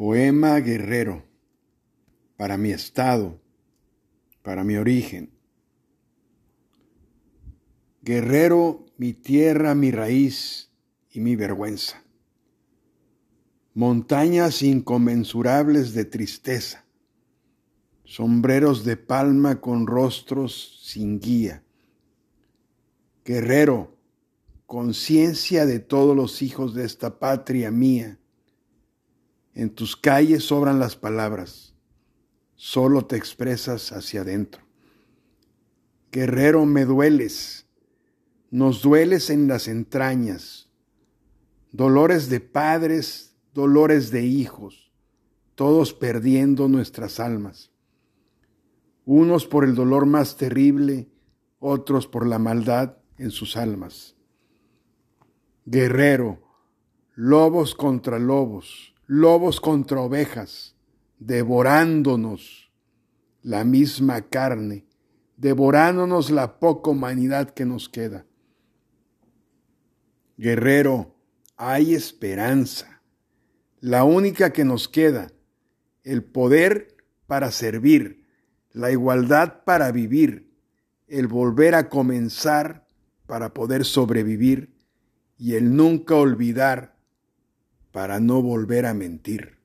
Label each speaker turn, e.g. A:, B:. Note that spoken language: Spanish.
A: Poema guerrero, para mi estado, para mi origen. Guerrero, mi tierra, mi raíz y mi vergüenza. Montañas inconmensurables de tristeza. Sombreros de palma con rostros sin guía. Guerrero, conciencia de todos los hijos de esta patria mía en tus calles sobran las palabras, solo te expresas hacia adentro. Guerrero, me dueles, nos dueles en las entrañas, dolores de padres, dolores de hijos, todos perdiendo nuestras almas, unos por el dolor más terrible, otros por la maldad en sus almas. Guerrero, lobos contra lobos, lobos contra ovejas, devorándonos la misma carne, devorándonos la poca humanidad que nos queda. Guerrero, hay esperanza, la única que nos queda, el poder para servir, la igualdad para vivir, el volver a comenzar para poder sobrevivir y el nunca olvidar para no volver a mentir.